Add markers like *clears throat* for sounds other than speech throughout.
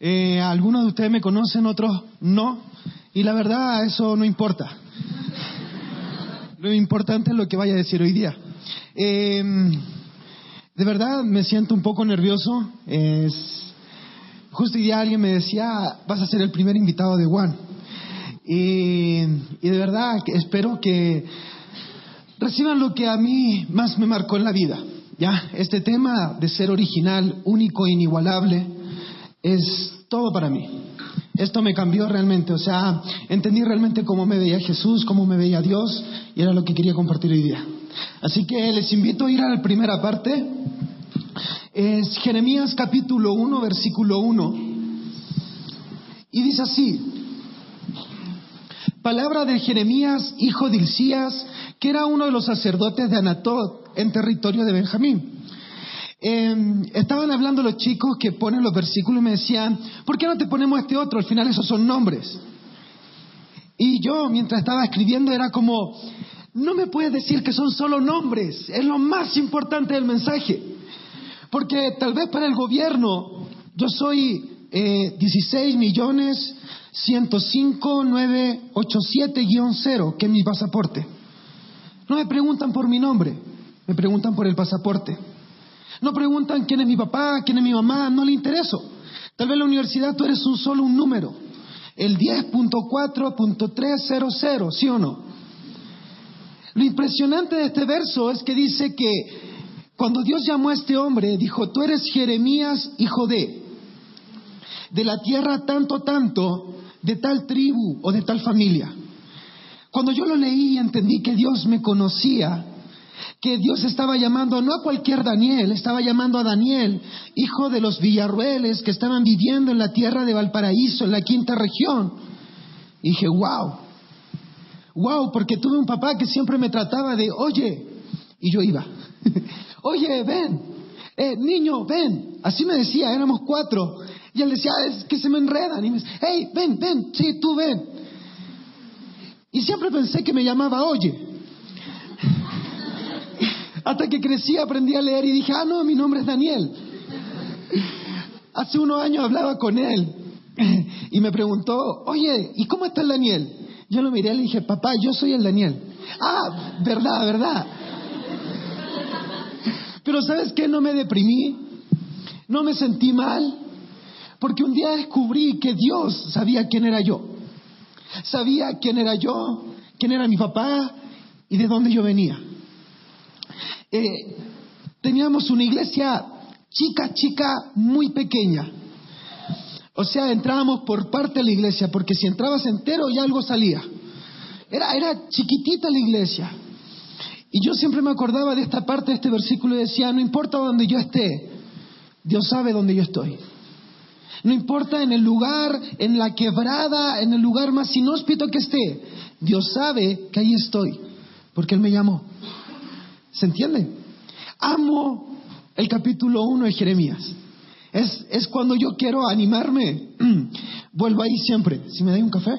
Eh, algunos de ustedes me conocen, otros no. Y la verdad, eso no importa. Lo importante es lo que vaya a decir hoy día. Eh, de verdad, me siento un poco nervioso. Es, justo hoy día alguien me decía, vas a ser el primer invitado de Juan. Y, y de verdad, espero que reciban lo que a mí más me marcó en la vida. Ya, este tema de ser original, único e inigualable, es todo para mí. Esto me cambió realmente, o sea, entendí realmente cómo me veía Jesús, cómo me veía Dios, y era lo que quería compartir hoy día. Así que les invito a ir a la primera parte. Es Jeremías capítulo 1, versículo 1. Y dice así, palabra de Jeremías, hijo de Hilcías, que era uno de los sacerdotes de Anatot en territorio de Benjamín. Eh, estaban hablando los chicos que ponen los versículos y me decían, ¿por qué no te ponemos este otro? Al final esos son nombres. Y yo, mientras estaba escribiendo, era como, no me puedes decir que son solo nombres, es lo más importante del mensaje. Porque tal vez para el gobierno yo soy eh, 16 millones 105 987-0, que es mi pasaporte. No me preguntan por mi nombre, me preguntan por el pasaporte. No preguntan quién es mi papá, quién es mi mamá, no le intereso. Tal vez en la universidad tú eres un solo un número, el 10.4.300, ¿sí o no? Lo impresionante de este verso es que dice que cuando Dios llamó a este hombre, dijo, tú eres Jeremías, hijo de, de la tierra tanto, tanto, de tal tribu o de tal familia. Cuando yo lo leí y entendí que Dios me conocía, que Dios estaba llamando no a cualquier Daniel, estaba llamando a Daniel, hijo de los Villarrueles que estaban viviendo en la tierra de Valparaíso, en la quinta región. Y dije, wow, wow, porque tuve un papá que siempre me trataba de, oye, y yo iba, *laughs* oye, ven, eh, niño, ven, así me decía, éramos cuatro, y él decía, es que se me enredan, y me decía, hey, ven, ven, sí, tú ven. Y siempre pensé que me llamaba, oye. Hasta que crecí, aprendí a leer y dije, ah, no, mi nombre es Daniel. Hace unos años hablaba con él y me preguntó, oye, ¿y cómo está el Daniel? Yo lo miré y le dije, papá, yo soy el Daniel. Ah, verdad, verdad. Pero ¿sabes qué? No me deprimí, no me sentí mal, porque un día descubrí que Dios sabía quién era yo. Sabía quién era yo, quién era mi papá y de dónde yo venía. Eh, teníamos una iglesia chica, chica, muy pequeña. O sea, entrábamos por parte de la iglesia, porque si entrabas entero ya algo salía. Era, era chiquitita la iglesia. Y yo siempre me acordaba de esta parte de este versículo y decía, no importa donde yo esté, Dios sabe dónde yo estoy. No importa en el lugar, en la quebrada, en el lugar más inhóspito que esté, Dios sabe que ahí estoy, porque Él me llamó. ¿Se entiende? Amo el capítulo 1 de Jeremías. Es, es cuando yo quiero animarme. *clears throat* Vuelvo ahí siempre. Si me dais un café,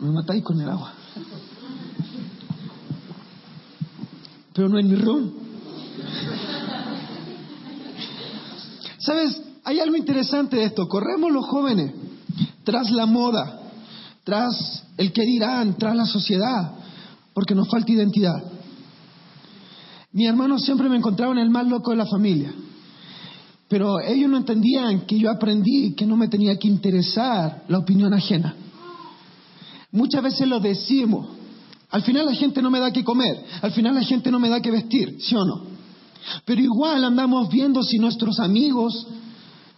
me matáis con el agua. Pero no en mi room. *laughs* ¿Sabes? Hay algo interesante de esto. Corremos los jóvenes tras la moda, tras el que dirán, tras la sociedad, porque nos falta identidad. Mi hermano siempre me encontraban el más loco de la familia, pero ellos no entendían que yo aprendí que no me tenía que interesar la opinión ajena. Muchas veces lo decimos, al final la gente no me da que comer, al final la gente no me da que vestir, ¿sí o no? Pero igual andamos viendo si nuestros amigos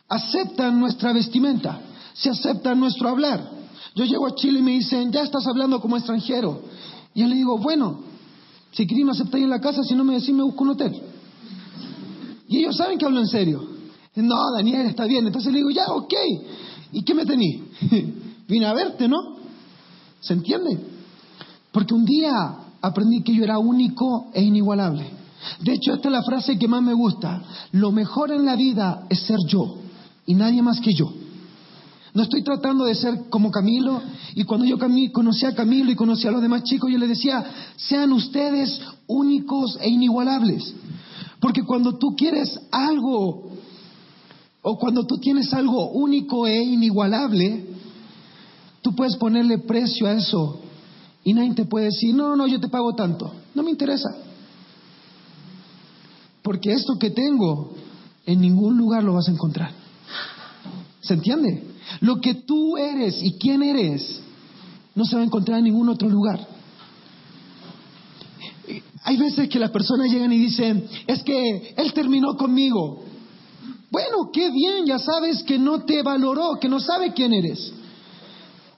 aceptan nuestra vestimenta, si aceptan nuestro hablar. Yo llego a Chile y me dicen, ya estás hablando como extranjero. Y yo le digo, bueno, si queréis me aceptáis en la casa, si no me decís me busco un hotel. Y ellos saben que hablo en serio. No, Daniel, está bien. Entonces le digo, ya, ok. ¿Y qué me tení? *laughs* Vine a verte, ¿no? ¿Se entiende? Porque un día aprendí que yo era único e inigualable. De hecho, esta es la frase que más me gusta. Lo mejor en la vida es ser yo y nadie más que yo. No estoy tratando de ser como Camilo. Y cuando yo conocí a Camilo y conocí a los demás chicos, yo les decía, sean ustedes únicos e inigualables. Porque cuando tú quieres algo, o cuando tú tienes algo único e inigualable, tú puedes ponerle precio a eso y nadie te puede decir, no, no, yo te pago tanto. No me interesa. Porque esto que tengo, en ningún lugar lo vas a encontrar. ¿Se entiende? Lo que tú eres y quién eres, no se va a encontrar en ningún otro lugar. Hay veces que las personas llegan y dicen, es que él terminó conmigo. Bueno, qué bien, ya sabes que no te valoró, que no sabe quién eres.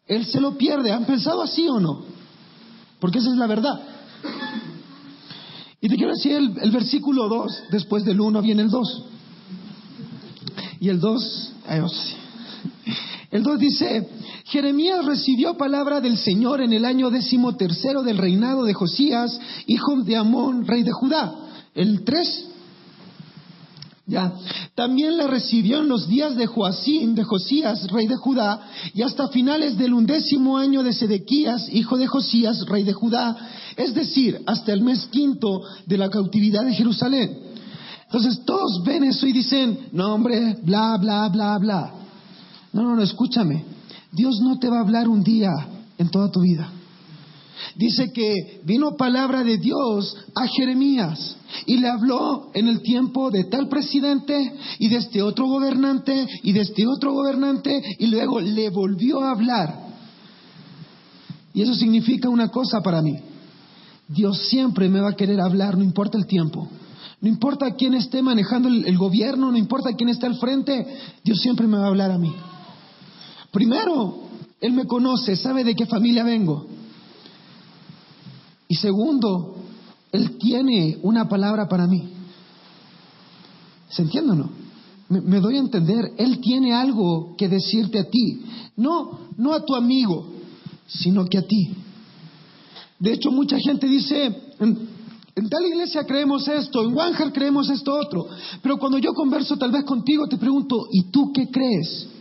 Él se lo pierde. ¿Han pensado así o no? Porque esa es la verdad. Y te quiero decir el, versículo 2, después del 1 viene el 2. Y el 2, el 2 dice, Jeremías recibió palabra del Señor en el año decimotercero del reinado de Josías, hijo de Amón, rey de Judá. El 3, ya. También la recibió en los días de Joacín, de Josías, rey de Judá, y hasta finales del undécimo año de Sedequías, hijo de Josías, rey de Judá, es decir, hasta el mes quinto de la cautividad de Jerusalén. Entonces todos ven eso y dicen, no hombre, bla, bla, bla, bla. No, no, no, escúchame. Dios no te va a hablar un día en toda tu vida. Dice que vino palabra de Dios a Jeremías y le habló en el tiempo de tal presidente y de este otro gobernante y de este otro gobernante y luego le volvió a hablar. Y eso significa una cosa para mí. Dios siempre me va a querer hablar, no importa el tiempo. No importa quién esté manejando el, gobierno, no importa quién esté al frente, Dios siempre me va a hablar a mí. Primero, Él me conoce, sabe de qué familia vengo. Y segundo, Él tiene una palabra para mí. ¿Se entiende o no? Me, doy a entender, Él tiene algo que decirte a ti. No, no a tu amigo, sino que a ti. De hecho, mucha gente dice, en, tal iglesia creemos esto, en Wanjar creemos esto otro. Pero cuando yo converso tal vez contigo, te pregunto, ¿y tú qué crees?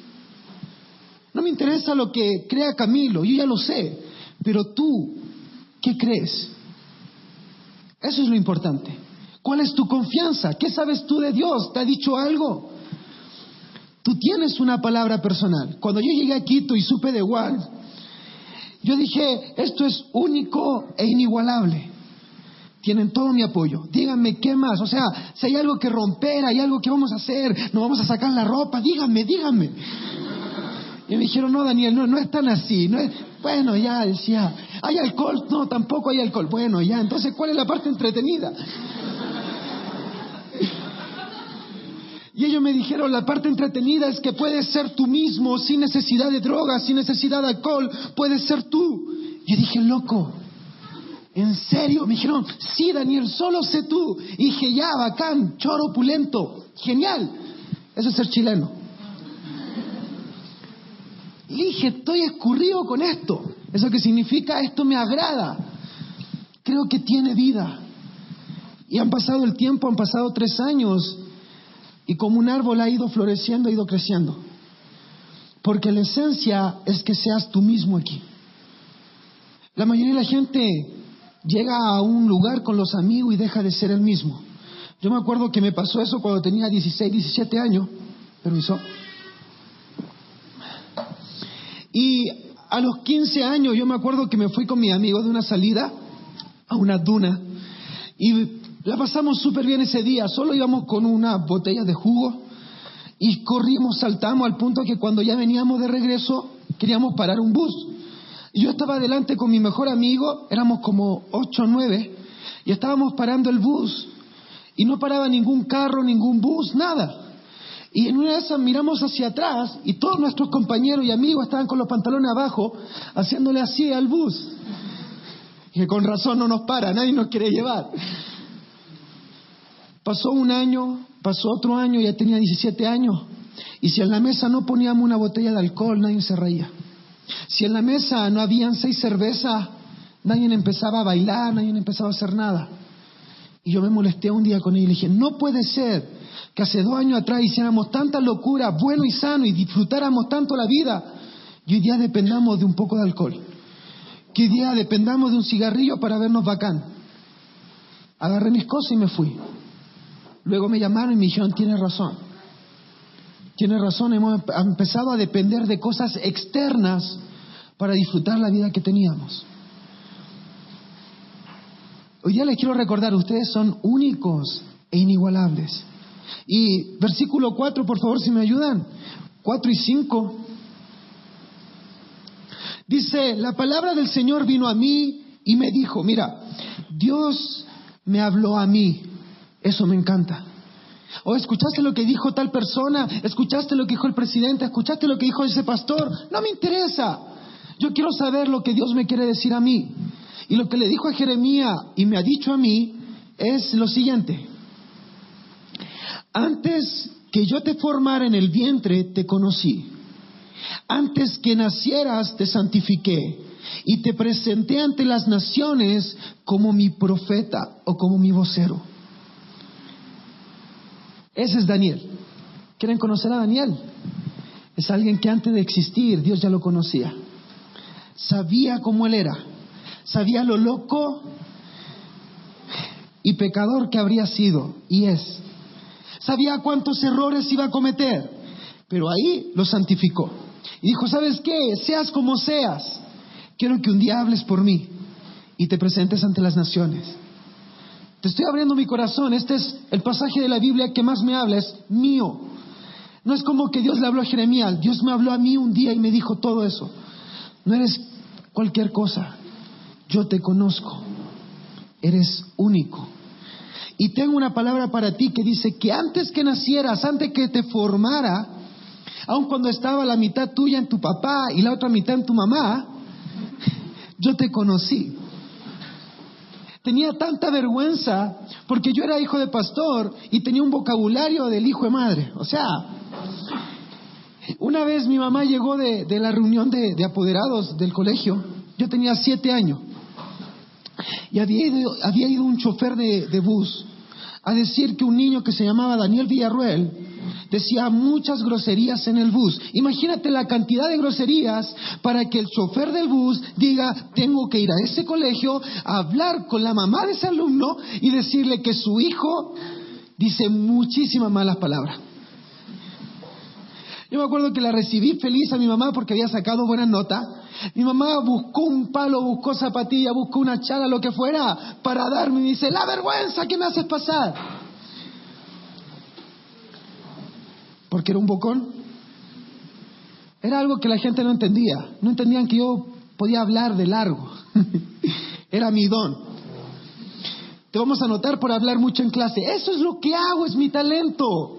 No me interesa lo que crea Camilo, yo ya lo sé. Pero tú, ¿Qué crees? Eso es lo importante. ¿Cuál es tu confianza? ¿Qué sabes tú de Dios? ¿Te ha dicho algo? Tú tienes una palabra personal. Cuando yo llegué a Quito y supe de Juan, yo dije, esto es único e inigualable. Tienen todo mi apoyo. Díganme qué más. O sea, si hay algo que romper, hay algo que vamos a hacer, no vamos a sacar la ropa, díganme, díganme. Y me dijeron, no, Daniel, no, no es tan así. No es... Bueno, ya decía, ¿hay alcohol? No, tampoco hay alcohol. Bueno, ya, entonces, ¿cuál es la parte entretenida? Y ellos me dijeron, la parte entretenida es que puedes ser tú mismo, sin necesidad de drogas, sin necesidad de alcohol, puedes ser tú. Yo dije, loco, ¿en serio? Me dijeron, sí, Daniel, solo sé tú. Y dije, ya, bacán, choro, pulento, genial. Eso es ser chileno. Dije, estoy escurrido con esto. ¿Eso qué significa? Esto me agrada. Creo que tiene vida. Y han pasado el tiempo, han pasado tres años, y como un árbol ha ido floreciendo, ha ido creciendo. Porque la esencia es que seas tú mismo aquí. La mayoría de la gente llega a un lugar con los amigos y deja de ser el mismo. Yo me acuerdo que me pasó eso cuando tenía 16, 17 años. Permiso. Y a los 15 años yo me acuerdo que me fui con mi amigo de una salida a una duna y la pasamos súper bien ese día, solo íbamos con una botella de jugo y corrimos, saltamos al punto que cuando ya veníamos de regreso queríamos parar un bus. Yo estaba adelante con mi mejor amigo, éramos como 8 o 9, y estábamos parando el bus y no paraba ningún carro, ningún bus, nada. Y en una de esas miramos hacia atrás y todos nuestros compañeros y amigos estaban con los pantalones abajo haciéndole así al bus. Y que con razón no nos para, nadie nos quiere llevar. Pasó un año, pasó otro año, ya tenía 17 años. Y si en la mesa no poníamos una botella de alcohol, nadie se reía. Si en la mesa no habían seis cervezas, nadie empezaba a bailar, nadie empezaba a hacer nada. Y yo me molesté un día con él y le dije, no puede ser que hace dos años atrás hiciéramos tanta locura, bueno y sano, y disfrutáramos tanto la vida, y hoy día dependamos de un poco de alcohol. Que hoy día dependamos de un cigarrillo para vernos bacán. Agarré mis cosas y me fui. Luego me llamaron y me dijeron, tienes razón. Tienes razón, hemos empezado a depender de cosas externas para disfrutar la vida que teníamos. Hoy día les quiero recordar, ustedes son únicos e inigualables. Y versículo 4, por favor, si me ayudan. 4 y 5. Dice, la palabra del Señor vino a mí y me dijo, mira, Dios me habló a mí. Eso me encanta. O escuchaste lo que dijo tal persona, escuchaste lo que dijo el presidente, escuchaste lo que dijo ese pastor. No me interesa. Yo quiero saber lo que Dios me quiere decir a mí. Y lo que le dijo a Jeremías y me ha dicho a mí es lo siguiente. Antes que yo te formara en el vientre, te conocí. Antes que nacieras, te santifiqué. Y te presenté ante las naciones como mi profeta o como mi vocero. Ese es Daniel. ¿Quieren conocer a Daniel? Es alguien que antes de existir Dios ya lo conocía. Sabía cómo él era. Sabía lo loco y pecador que habría sido y es. Sabía cuántos errores iba a cometer, pero ahí lo santificó. Y dijo, ¿sabes qué? Seas como seas, quiero que un día hables por mí y te presentes ante las naciones. Te estoy abriendo mi corazón. Este es el pasaje de la Biblia que más me habla, es mío. No es como que Dios le habló a Jeremías. Dios me habló a mí un día y me dijo todo eso. No eres cualquier cosa. Yo te conozco. Eres único. Y tengo una palabra para ti que dice que antes que nacieras, antes que te formara, aun cuando estaba la mitad tuya en tu papá y la otra mitad en tu mamá, yo te conocí tenía tanta vergüenza porque yo era hijo de pastor y tenía un vocabulario del hijo de madre. O sea, una vez mi mamá llegó de, la reunión de, apoderados del colegio, yo tenía siete años, y había ido, había ido un chofer de, bus a decir que un niño que se llamaba Daniel Villarruel decía muchas groserías en el bus. Imagínate la cantidad de groserías para que el chofer del bus diga, tengo que ir a ese colegio a hablar con la mamá de ese alumno y decirle que su hijo dice muchísimas malas palabras. Yo me acuerdo que la recibí feliz a mi mamá porque había sacado buena nota. Mi mamá buscó un palo, buscó zapatilla, buscó una chala, lo que fuera, para darme. Y dice, la vergüenza que me haces pasar. porque era un bocón. Era algo que la gente no entendía. No entendían que yo podía hablar de largo. *laughs* era mi don. Te vamos a notar por hablar mucho en clase. Eso es lo que hago, es mi talento.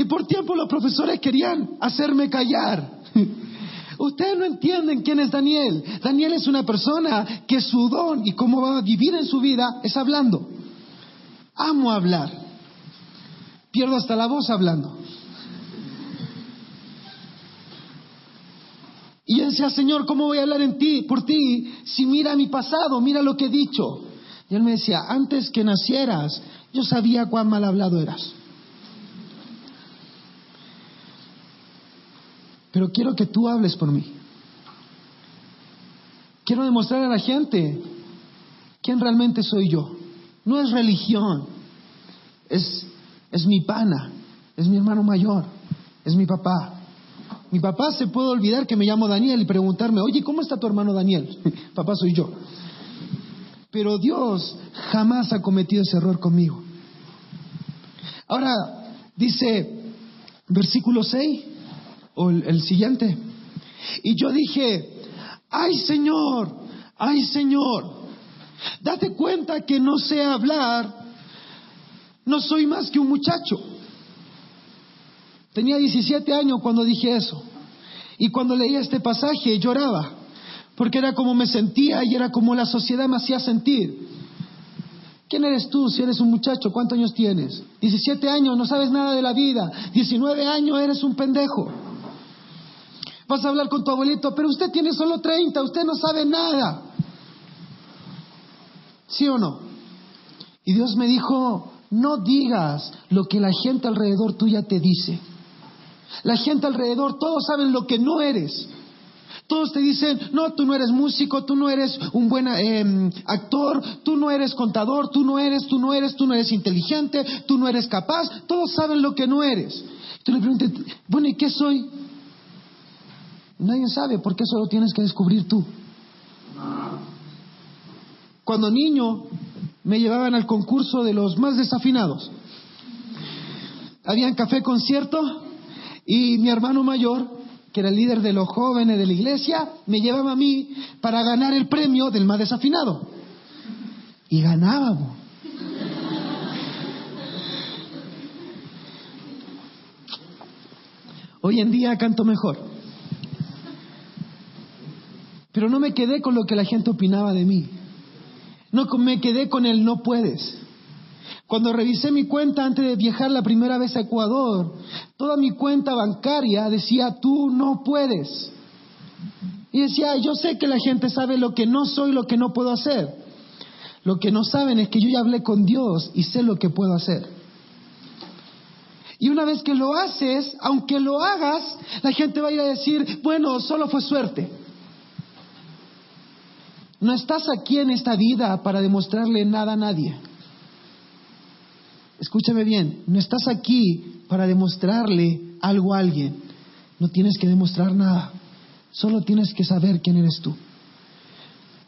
Y por tiempo los profesores querían hacerme callar. *laughs* Ustedes no entienden quién es Daniel. Daniel es una persona que su don y cómo va a vivir en su vida es hablando. Amo hablar. Pierdo hasta la voz hablando. Y yo decía, Señor, ¿cómo voy a hablar en ti, por ti, si mira mi pasado, mira lo que he dicho? Y él me decía, antes que nacieras, yo sabía cuán mal hablado eras. Pero quiero que tú hables por mí. Quiero demostrar a la gente quién realmente soy yo. No es religión, es es mi pana, es mi hermano mayor, es mi papá. Mi papá se puede olvidar que me llamo Daniel y preguntarme, oye, ¿cómo está tu hermano Daniel? *laughs* papá soy yo. Pero Dios jamás ha cometido ese error conmigo. Ahora, dice versículo 6, o el, siguiente, y yo dije, ay Señor, ay Señor, date cuenta que no sé hablar no soy más que un muchacho. Tenía 17 años cuando dije eso. Y cuando leía este pasaje lloraba, porque era como me sentía y era como la sociedad me hacía sentir. ¿Quién eres tú si eres un muchacho? ¿Cuántos años tienes? 17 años, no sabes nada de la vida. 19 años, eres un pendejo. Vas a hablar con tu abuelito, pero usted tiene solo 30, usted no sabe nada. ¿Sí o no? Y Dios me dijo, no digas lo que la gente alrededor tuya te dice. La gente alrededor, todos saben lo que no eres. Todos te dicen, no, tú no eres músico, tú no eres un buen em, actor, tú no eres contador, tú no eres, tú no eres, tú no eres inteligente, tú no eres capaz. Todos saben lo que no eres. Tú le preguntas, bueno, ¿y qué soy? Nadie sabe, porque eso lo tienes que descubrir tú. Cuando niño me llevaban al concurso de los más desafinados. Habían café concierto y mi hermano mayor, que era el líder de los jóvenes de la iglesia, me llevaba a mí para ganar el premio del más desafinado. Y ganábamos. Hoy en día canto mejor. Pero no me quedé con lo que la gente opinaba de mí. No me quedé con el no puedes. Cuando revisé mi cuenta antes de viajar la primera vez a Ecuador, toda mi cuenta bancaria decía, tú no puedes. Y decía, yo sé que la gente sabe lo que no soy, lo que no puedo hacer. Lo que no saben es que yo ya hablé con Dios y sé lo que puedo hacer. Y una vez que lo haces, aunque lo hagas, la gente va a ir a decir, bueno, solo fue suerte. No estás aquí en esta vida para demostrarle nada a nadie. Escúchame bien, no estás aquí para demostrarle algo a alguien. No tienes que demostrar nada. Solo tienes que saber quién eres tú.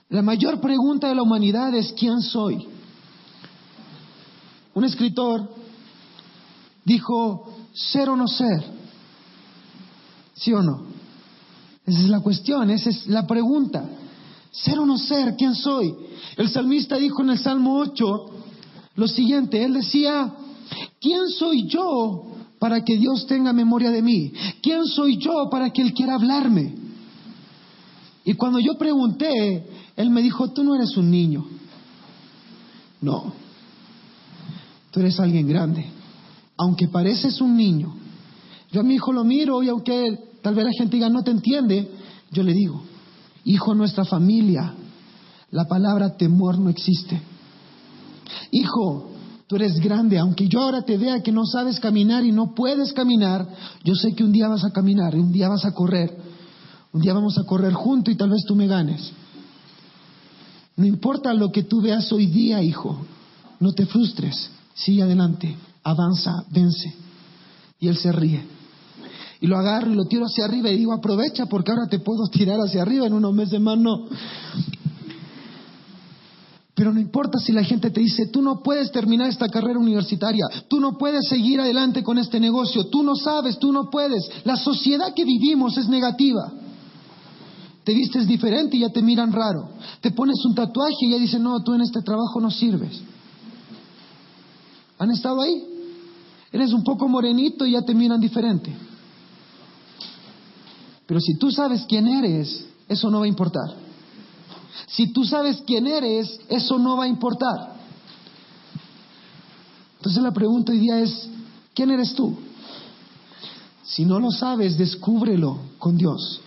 La mayor pregunta de la humanidad es ¿quién soy? Un escritor dijo, ser o no ser. ¿Sí o no? Esa es la cuestión, esa es la pregunta. Ser o no ser, ¿quién soy? El salmista dijo en el Salmo 8 lo siguiente, él decía, ¿quién soy yo para que Dios tenga memoria de mí? ¿Quién soy yo para que Él quiera hablarme? Y cuando yo pregunté, Él me dijo, tú no eres un niño. No, tú eres alguien grande. Aunque pareces un niño. Yo a mi hijo lo miro y aunque tal vez la gente diga, no te entiende, yo le digo, Hijo, nuestra familia, la palabra temor no existe. Hijo, tú eres grande, aunque yo ahora te vea que no sabes caminar y no puedes caminar, yo sé que un día vas a caminar, un día vas a correr, un día vamos a correr juntos y tal vez tú me ganes. No importa lo que tú veas hoy día, hijo, no te frustres, sigue adelante, avanza, vence. Y él se ríe y lo agarro y lo tiro hacia arriba y digo, aprovecha porque ahora te puedo tirar hacia arriba, en unos meses más no. Pero no importa si la gente te dice, tú no puedes terminar esta carrera universitaria, tú no puedes seguir adelante con este negocio, tú no sabes, tú no puedes. La sociedad que vivimos es negativa. Te vistes diferente y ya te miran raro. Te pones un tatuaje y ya dicen, no, tú en este trabajo no sirves. ¿Han estado ahí? Eres un poco morenito y ya te miran diferente. Pero si tú sabes quién eres, eso no va a importar. Si tú sabes quién eres, eso no va a importar. Entonces la pregunta hoy día es, ¿quién eres tú? Si no lo sabes, descúbrelo con Dios.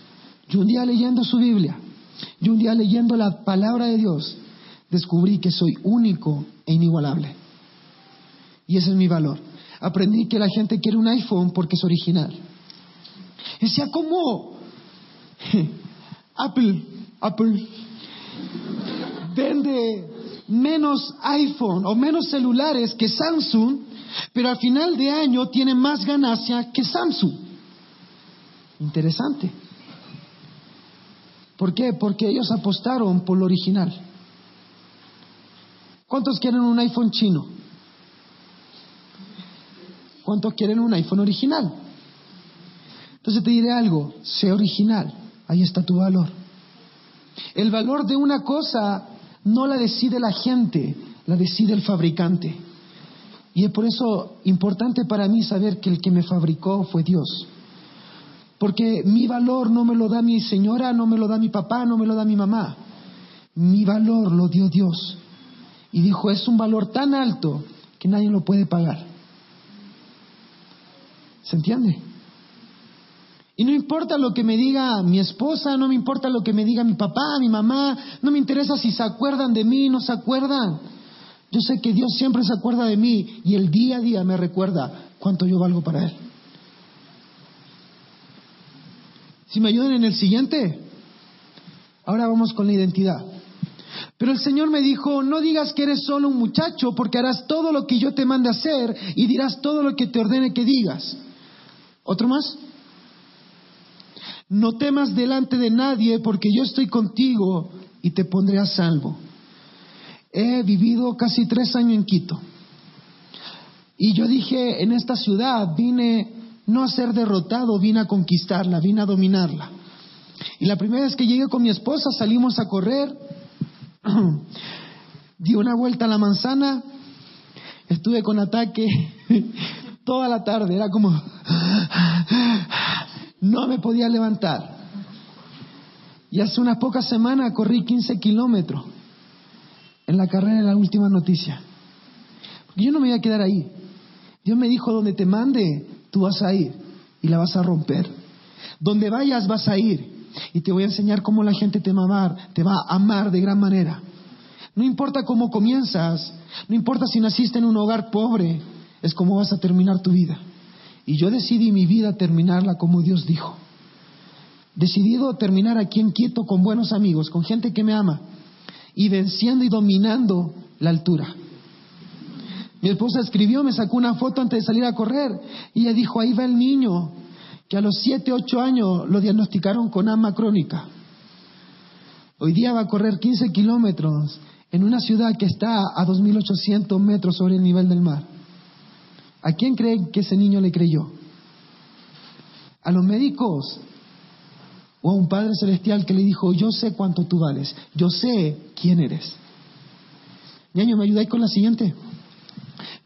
Yo un día leyendo su Biblia, yo un día leyendo la palabra de Dios, descubrí que soy único e inigualable. Y ese es mi valor. Aprendí que la gente quiere un iPhone porque es original. Decía, *laughs* ¿cómo? Apple, Apple vende menos iPhone o menos celulares que Samsung, pero al final de año tiene más ganancia que Samsung. Interesante. ¿Por qué? Porque ellos apostaron por lo original. ¿Cuántos quieren un iPhone chino? ¿Cuántos quieren un iPhone original? Entonces te diré algo, sé original, ahí está tu valor. El valor de una cosa no la decide la gente, la decide el fabricante. Y es por eso importante para mí saber que el que me fabricó fue Dios. Porque mi valor no me lo da mi señora, no me lo da mi papá, no me lo da mi mamá. Mi valor lo dio Dios. Y dijo, es un valor tan alto que nadie lo puede pagar. ¿Se entiende? Y no importa lo que me diga mi esposa, no me importa lo que me diga mi papá, mi mamá, no me interesa si se acuerdan de mí, no se acuerdan. Yo sé que Dios siempre se acuerda de mí y el día a día me recuerda cuánto yo valgo para Él. Si me ayudan en el siguiente, Ahora vamos con la identidad. Pero el Señor me dijo, no digas que eres solo un muchacho, porque harás todo lo que yo te mande hacer y dirás todo lo que te ordene que digas. ¿Otro más? No temas delante de nadie, porque yo estoy contigo y te pondré a salvo. He vivido casi tres años en Quito. Y yo dije, en esta ciudad vine no a ser derrotado, vine a conquistarla, vine a dominarla. Y la primera vez que llegué con mi esposa salimos a correr, *clears throat* di una vuelta a la manzana, estuve con ataque *laughs* toda la tarde, era como, no me podía levantar. Y hace unas pocas semanas corrí 15 kilómetros en la carrera de la última noticia. Yo no me voy a quedar ahí. Dios me dijo, donde te mande, tú vas a ir y la vas a romper. Donde vayas vas a ir y te voy a enseñar cómo la gente te amar, te va a amar de gran manera. No importa cómo comienzas, no importa si naciste en un hogar pobre, es cómo vas a terminar tu vida. Y yo decidí mi vida terminarla como Dios dijo. Decidido terminar aquí en Quito con buenos amigos, con gente que me ama y venciendo y dominando la altura. Mi esposa escribió, me sacó una foto antes de salir a correr y ella dijo, ahí va el niño, que a los 7, 8 años lo diagnosticaron con asma crónica. Hoy día va a correr 15 kilómetros en una ciudad que está a 2.800 metros sobre el nivel del mar. ¿A quién creen que ese niño le creyó? ¿A los médicos? ¿O a un Padre Celestial que le dijo, yo sé cuánto tú vales, yo sé quién eres? Ñaño, ¿me ayudáis con la siguiente?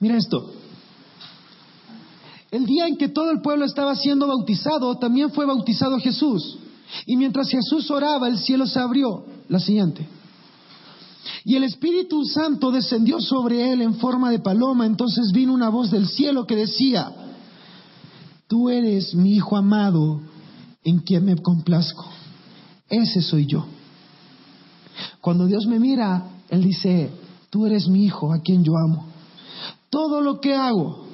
Mira esto. El día en que todo el pueblo estaba siendo bautizado, también fue bautizado Jesús. Y mientras Jesús oraba, el cielo se abrió. La siguiente. Y el Espíritu Santo descendió sobre él en forma de paloma. Entonces vino una voz del cielo que decía, tú eres mi Hijo amado en quien me complazco. Ese soy yo. Cuando Dios me mira, Él dice, tú eres mi Hijo a quien yo amo. Todo lo que hago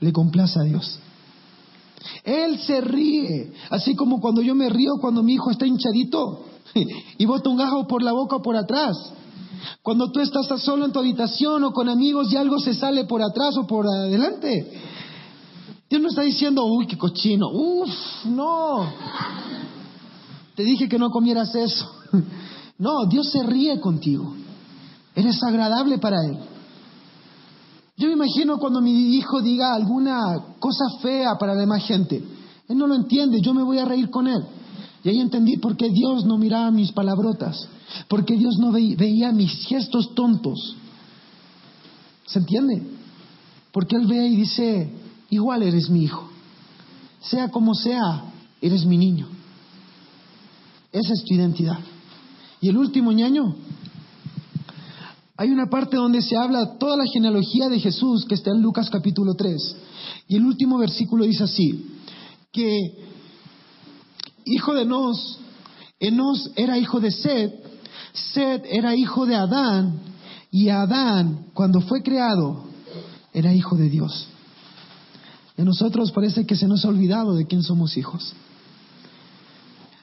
le complace a Dios. Él se ríe, así como cuando yo me río cuando mi hijo está hinchadito y bota un gajo por la boca o por atrás. Cuando tú estás solo en tu habitación o con amigos y algo se sale por atrás o por adelante. Dios no está diciendo, uy, qué cochino, uff, no. Te dije que no comieras eso. *laughs* No, Dios se ríe contigo. Eres agradable para Él. Yo me imagino cuando mi hijo diga alguna cosa fea para la demás gente. Él no lo entiende, yo me voy a reír con él. Y ahí entendí por qué Dios no miraba mis palabrotas, porque Dios no veía mis gestos tontos. ¿Se entiende? Porque Él ve y dice, igual eres mi hijo. Sea como sea, eres mi niño. Esa es tu identidad. Y el último ñaño, hay una parte donde se habla toda la genealogía de Jesús que está en Lucas capítulo 3. Y el último versículo dice así, que hijo de Enos, Enos era hijo de Sed, Sed era hijo de Adán, y Adán, cuando fue creado, era hijo de Dios. A nosotros parece que se nos ha olvidado de quién somos hijos.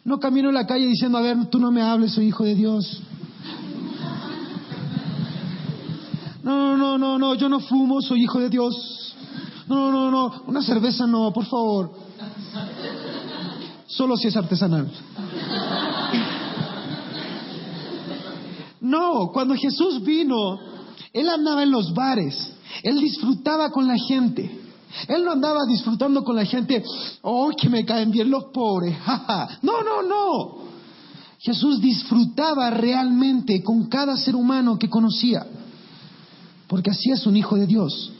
No camino en la calle diciendo, a ver, tú no me hables, soy hijo de Dios. No, no, no, no, yo no fumo, soy hijo de Dios. No, no, no, una cerveza no, por favor. Solo si es artesanal. No, cuando Jesús vino, Él andaba en los bares, Él disfrutaba con la gente. Él no andaba disfrutando con la gente, oh, que me caen bien los pobres. *laughs* no, no, no. Jesús disfrutaba realmente con cada ser humano que conocía. Porque así es un hijo de Dios.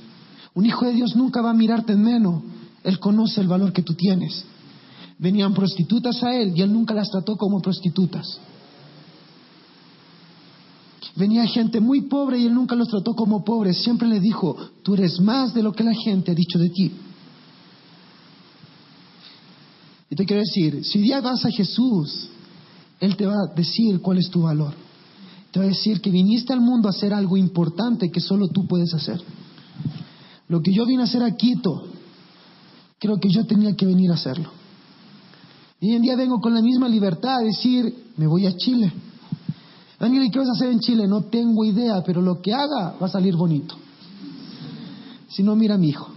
Un hijo de Dios nunca va a mirarte en menos. Él conoce el valor que tú tienes. Venían prostitutas a él y él nunca las trató como prostitutas. Venía gente muy pobre y él nunca los trató como pobres. Siempre le dijo, tú eres más de lo que la gente ha dicho de ti. Y te quiero decir, si día vas a Jesús, Él te va a decir cuál es tu valor. Te va a decir que viniste al mundo a hacer algo importante que solo tú puedes hacer. Lo que yo vine a hacer a Quito, creo que yo tenía que venir a hacerlo. Y hoy en día vengo con la misma libertad a decir, me voy a Chile. Daniel, ¿y qué vas a hacer en Chile? No tengo idea, pero lo que haga va a salir bonito. Si no, mira a mi hijo.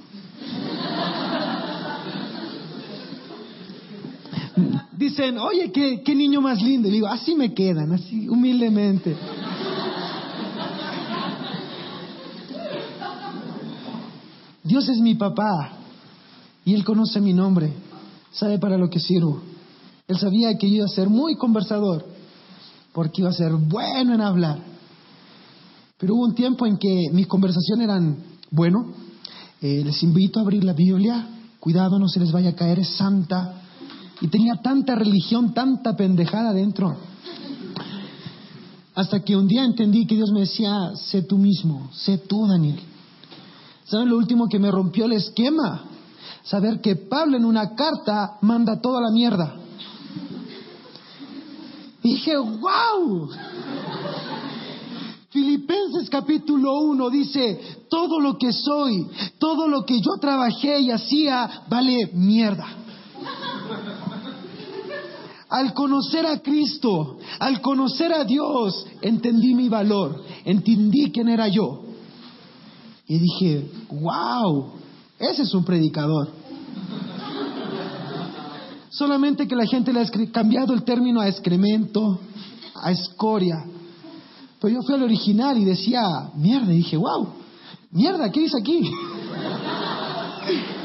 Dicen, oye, ¿qué, qué niño más lindo. Y digo, así me quedan, así humildemente. Dios es mi papá y Él conoce mi nombre, sabe para lo que sirvo. Él sabía que iba a ser muy conversador, porque iba a ser bueno en hablar. Pero hubo un tiempo en que mis conversaciones eran, bueno, eh, les invito a abrir la Biblia, cuidado, no se les vaya a caer, es santa. Y tenía tanta religión, tanta pendejada dentro. Hasta que un día entendí que Dios me decía, sé tú mismo, sé tú, Daniel. ¿Saben lo último que me rompió el esquema? Saber que Pablo en una carta manda toda la mierda. Dije, wow. Filipenses capítulo 1 dice, todo lo que soy, todo lo que yo trabajé y hacía, vale mierda. Al conocer a Cristo, al conocer a Dios, entendí mi valor, entendí quién era yo. Y dije, wow, ese es un predicador. Solamente que la gente le ha cambiado el término a excremento, a escoria. Pero yo fui al original y decía, mierda, y dije, wow, mierda, ¿qué dice aquí? *laughs*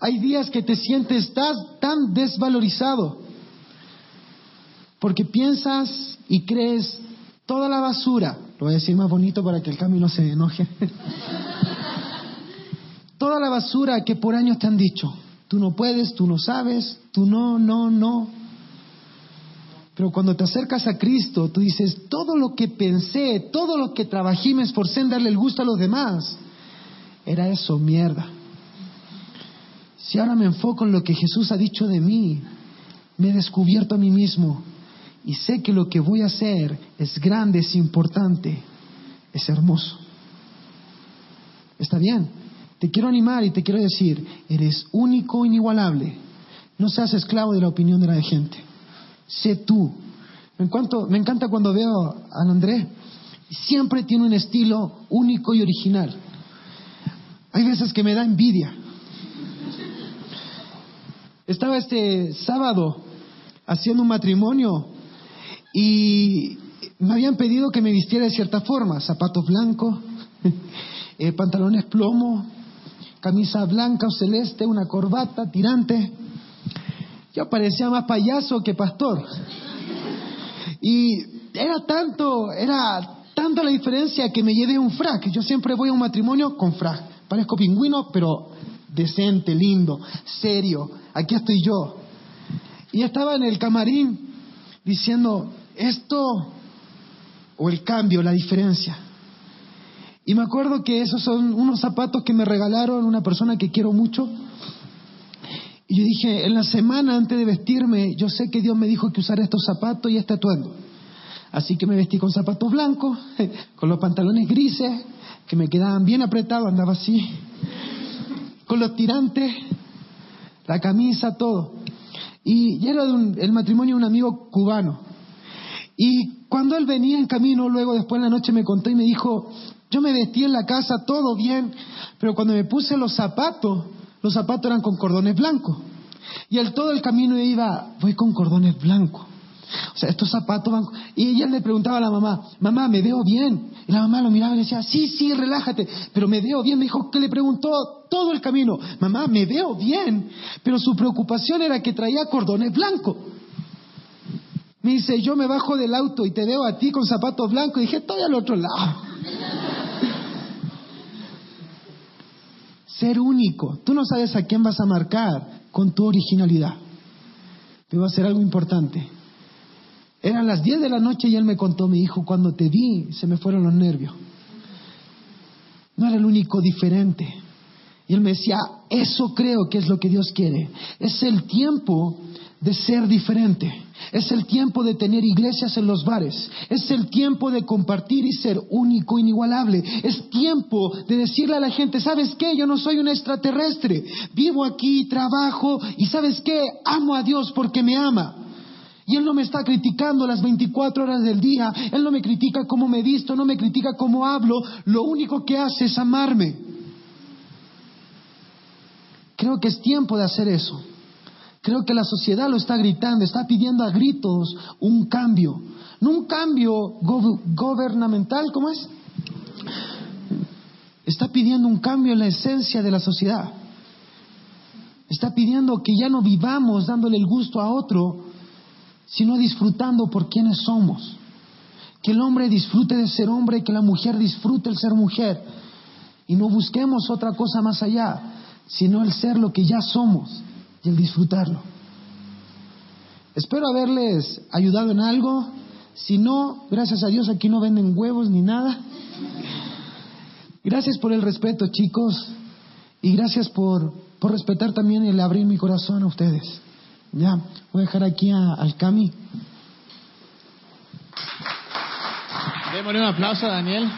Hay días que te sientes tan desvalorizado porque piensas y crees toda la basura, lo voy a decir más bonito para que el camino se enoje, *laughs* toda la basura que por años te han dicho, tú no puedes, tú no sabes, tú no, no, no. Pero cuando te acercas a Cristo, tú dices, todo lo que pensé, todo lo que trabajé, me esforcé en darle el gusto a los demás, era eso, mierda. Si ahora me enfoco en lo que Jesús ha dicho de mí, me he descubierto a mí mismo, y sé que lo que voy a hacer es grande, es importante, es hermoso. Está bien, te quiero animar y te quiero decir, eres único, inigualable. No seas esclavo de la opinión de la gente. Sé tú. Me, me encanta cuando veo a André. Siempre tiene un estilo único y original. Hay veces que me da envidia. Estaba este sábado haciendo un matrimonio y me habían pedido que me vistiera de cierta forma, zapatos blancos, *laughs* eh, pantalones plomo, camisa blanca o celeste, una corbata, tirante. Yo parecía más payaso que pastor. Y era tanto, era tanta la diferencia que me llevé un frac. Yo siempre voy a un matrimonio con frac. Parezco pingüino, pero decente, lindo, serio. Aquí estoy yo. Y estaba en el camarín diciendo, esto o el cambio, la diferencia. Y me acuerdo que esos son unos zapatos que me regalaron una persona que quiero mucho. Y yo dije, en la semana antes de vestirme, yo sé que Dios me dijo que usara estos zapatos y este atuendo. Así que me vestí con zapatos blancos, *laughs* con los pantalones grises, que me quedaban bien apretados, andaba así, con los tirantes, la camisa, todo. Y, era de el matrimonio de un amigo cubano. Y cuando él venía en camino, luego después en la noche me contó y me dijo, yo me vestí en la casa todo bien, pero cuando me puse los zapatos, los zapatos eran con cordones blancos. Y él todo el camino iba, voy con cordones blancos. O sea, estos zapatos van... Y ella le preguntaba a la mamá, mamá, ¿me veo bien? Y la mamá lo miraba y le decía, sí, sí, relájate, pero me veo bien. Me dijo que le preguntó todo el camino, mamá, me veo bien. Pero su preocupación era que traía cordones blancos. Me dice, yo me bajo del auto y te veo a ti con zapatos blancos. Y dije, estoy al otro lado. Ser único. Tú no sabes a quién vas a marcar con tu originalidad. Te voy a hacer algo importante. Eran las 10 de la noche y él me contó, mi hijo, cuando te vi se me fueron los nervios. No era el único diferente. Y él me decía, eso creo que es lo que Dios quiere. Es el tiempo de ser diferente. Es el tiempo de tener iglesias en los bares. Es el tiempo de compartir y ser único, inigualable. Es tiempo de decirle a la gente, ¿sabes qué? Yo no soy un extraterrestre. Vivo aquí, trabajo y ¿sabes qué? Amo a Dios porque me ama. Y Él no me está criticando las 24 horas del día. Él no me critica cómo me visto, no me critica cómo hablo. Lo único que hace es amarme. Creo que es tiempo de hacer eso. Creo que la sociedad lo está gritando, está pidiendo a gritos un cambio. No un cambio gubernamental, ¿cómo es? Está pidiendo un cambio en la esencia de la sociedad. Está pidiendo que ya no vivamos dándole el gusto a otro, sino disfrutando por quienes somos. Que el hombre disfrute de ser hombre que la mujer disfrute el ser mujer. Y no busquemos otra cosa más allá, sino el ser lo que ya somos y el disfrutarlo. Espero haberles ayudado en algo. Si no, gracias a Dios aquí no venden huevos ni nada. Gracias por el respeto, chicos. Y gracias por, por respetar también el abrir mi corazón a ustedes. Ya, voy a dejar aquí al Cami. Démosle un aplauso a Daniel.